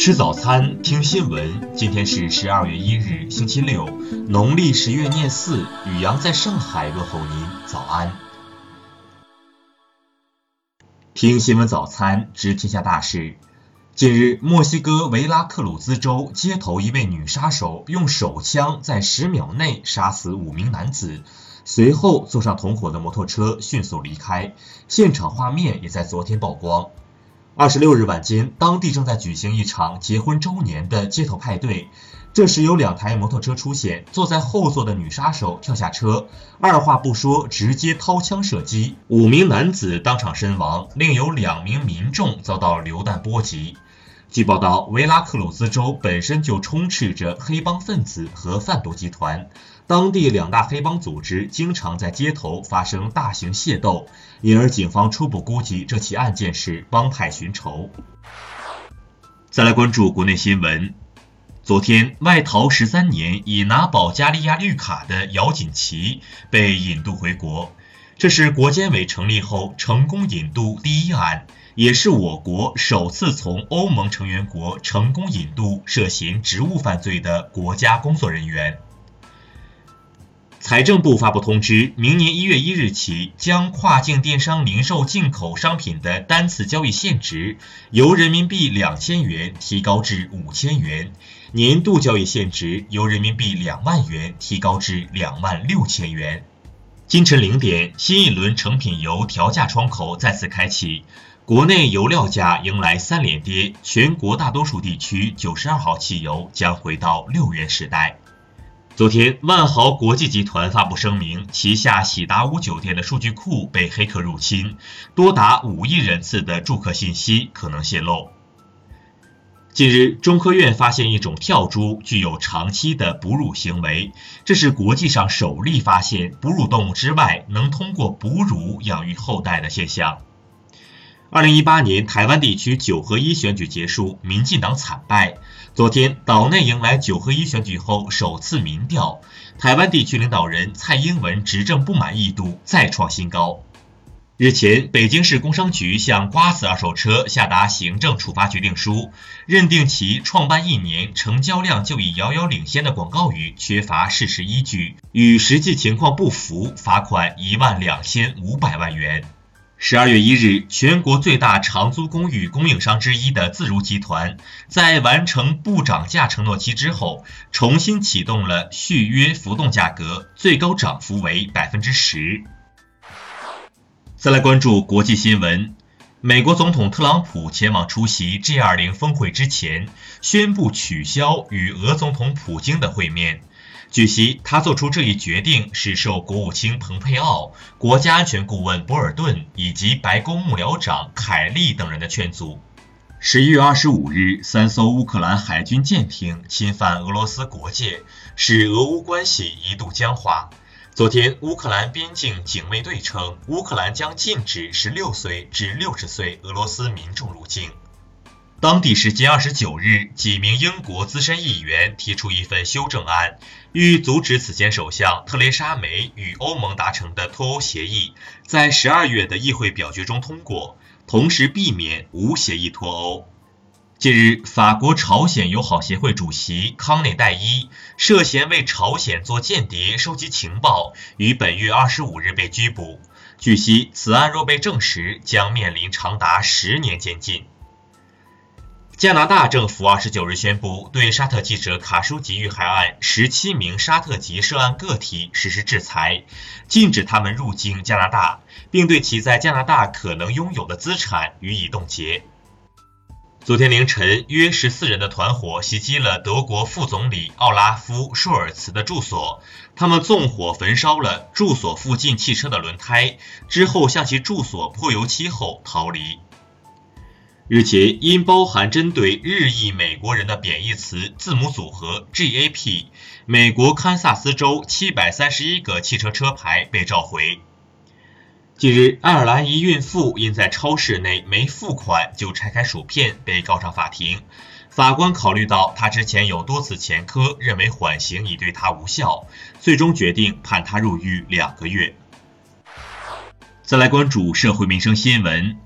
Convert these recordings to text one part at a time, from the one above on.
吃早餐，听新闻。今天是十二月一日，星期六，农历十月廿四。雨阳在上海问候您，早安。听新闻早餐，知天下大事。近日，墨西哥维拉克鲁兹州街头一位女杀手用手枪在十秒内杀死五名男子，随后坐上同伙的摩托车迅速离开。现场画面也在昨天曝光。二十六日晚间，当地正在举行一场结婚周年的街头派对。这时，有两台摩托车出现，坐在后座的女杀手跳下车，二话不说，直接掏枪射击，五名男子当场身亡，另有两名民众遭到流弹波及。据报道，维拉克鲁斯州本身就充斥着黑帮分子和贩毒集团，当地两大黑帮组织经常在街头发生大型械斗，因而警方初步估计这起案件是帮派寻仇。再来关注国内新闻，昨天外逃十三年已拿保加利亚绿卡的姚锦旗被引渡回国，这是国监委成立后成功引渡第一案。也是我国首次从欧盟成员国成功引渡涉嫌职务犯罪的国家工作人员。财政部发布通知，明年一月一日起，将跨境电商零售进口商品的单次交易限值由人民币两千元提高至五千元，年度交易限值由人民币两万元提高至两万六千元。今晨零点，新一轮成品油调价窗口再次开启。国内油料价迎来三连跌，全国大多数地区九十二号汽油将回到六元时代。昨天，万豪国际集团发布声明，旗下喜达屋酒店的数据库被黑客入侵，多达五亿人次的住客信息可能泄露。近日，中科院发现一种跳蛛具有长期的哺乳行为，这是国际上首例发现哺乳动物之外能通过哺乳养育后代的现象。二零一八年台湾地区九合一选举结束，民进党惨败。昨天岛内迎来九合一选举后首次民调，台湾地区领导人蔡英文执政不满意度再创新高。日前，北京市工商局向瓜子二手车下达行政处罚决定书，认定其创办一年成交量就已遥遥领先的广告语缺乏事实依据，与实际情况不符，罚款一万两千五百万元。十二月一日，全国最大长租公寓供应商之一的自如集团，在完成不涨价承诺期之后，重新启动了续约浮动价格，最高涨幅为百分之十。再来关注国际新闻，美国总统特朗普前往出席 G20 峰会之前，宣布取消与俄总统普京的会面。据悉，他做出这一决定是受国务卿蓬佩奥、国家安全顾问博尔顿以及白宫幕僚长凯利等人的劝阻。十一月二十五日，三艘乌克兰海军舰艇侵犯俄罗斯国界，使俄乌关系一度僵化。昨天，乌克兰边境警卫队称，乌克兰将禁止十六岁至六十岁俄罗斯民众入境。当地时间二十九日，几名英国资深议员提出一份修正案，欲阻止此前首相特蕾莎梅与欧盟达成的脱欧协议在十二月的议会表决中通过，同时避免无协议脱欧。近日，法国朝鲜友好协会主席康内戴伊涉嫌为朝鲜做间谍、收集情报，于本月二十五日被拘捕。据悉，此案若被证实，将面临长达十年监禁。加拿大政府二十九日宣布，对沙特记者卡舒吉遇害案十七名沙特籍涉案个体实施制裁，禁止他们入境加拿大，并对其在加拿大可能拥有的资产予以冻结。昨天凌晨，约十四人的团伙袭击了德国副总理奥拉夫·舒尔茨的住所，他们纵火焚烧了住所附近汽车的轮胎，之后向其住所泼油漆后逃离。日前，因包含针对日裔美国人的贬义词字母组合 GAP，美国堪萨斯州七百三十一个汽车车牌被召回。近日，爱尔兰一孕妇因在超市内没付款就拆开薯片被告上法庭，法官考虑到她之前有多次前科，认为缓刑已对她无效，最终决定判她入狱两个月。再来关注社会民生新闻。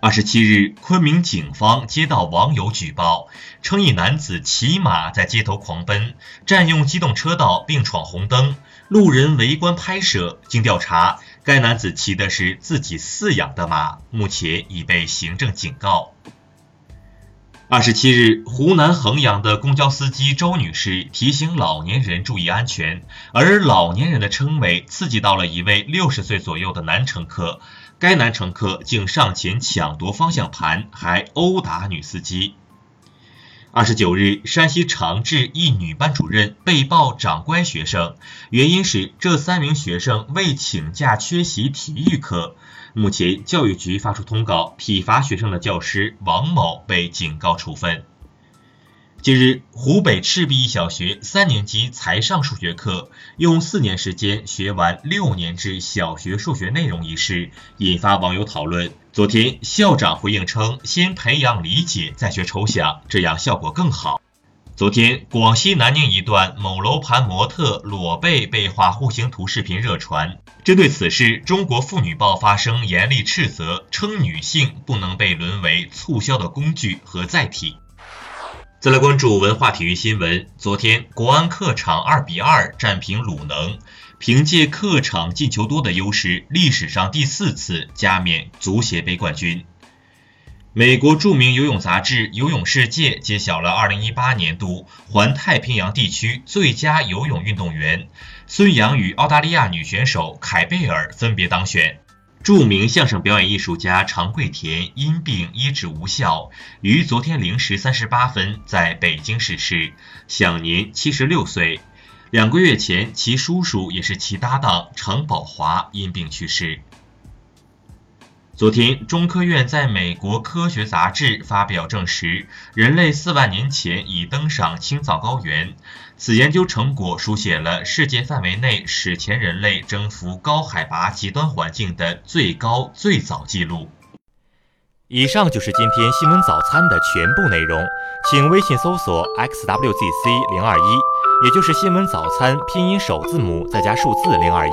二十七日，昆明警方接到网友举报，称一男子骑马在街头狂奔，占用机动车道并闯红灯，路人围观拍摄。经调查，该男子骑的是自己饲养的马，目前已被行政警告。二十七日，湖南衡阳的公交司机周女士提醒老年人注意安全，而“老年人”的称谓刺激到了一位六十岁左右的男乘客。该男乘客竟上前抢夺方向盘，还殴打女司机。二十九日，山西长治一女班主任被曝掌掴学生，原因是这三名学生未请假缺席体育课。目前，教育局发出通告，体罚学生的教师王某被警告处分。近日，湖北赤壁一小学三年级才上数学课，用四年时间学完六年制小学数学内容一事，引发网友讨论。昨天，校长回应称，先培养理解，再学抽象，这样效果更好。昨天，广西南宁一段某楼盘模特裸背被画户型图视频热传，针对此事，中国妇女报发声严厉斥责，称女性不能被沦为促销的工具和载体。再来关注文化体育新闻。昨天，国安客场二比二战平鲁能，凭借客场进球多的优势，历史上第四次加冕足协杯冠军。美国著名游泳杂志《游泳世界》揭晓了2018年度环太平洋地区最佳游泳运动员，孙杨与澳大利亚女选手凯贝尔分别当选。著名相声表演艺术家常贵田因病医治无效，于昨天零时三十八分在北京逝世，享年七十六岁。两个月前，其叔叔也是其搭档常宝华因病去世。昨天，中科院在美国科学杂志发表证实，人类四万年前已登上青藏高原。此研究成果书写了世界范围内史前人类征服高海拔极端环境的最高最早记录。以上就是今天新闻早餐的全部内容，请微信搜索 xwzc 零二一，也就是新闻早餐拼音首字母再加数字零二一。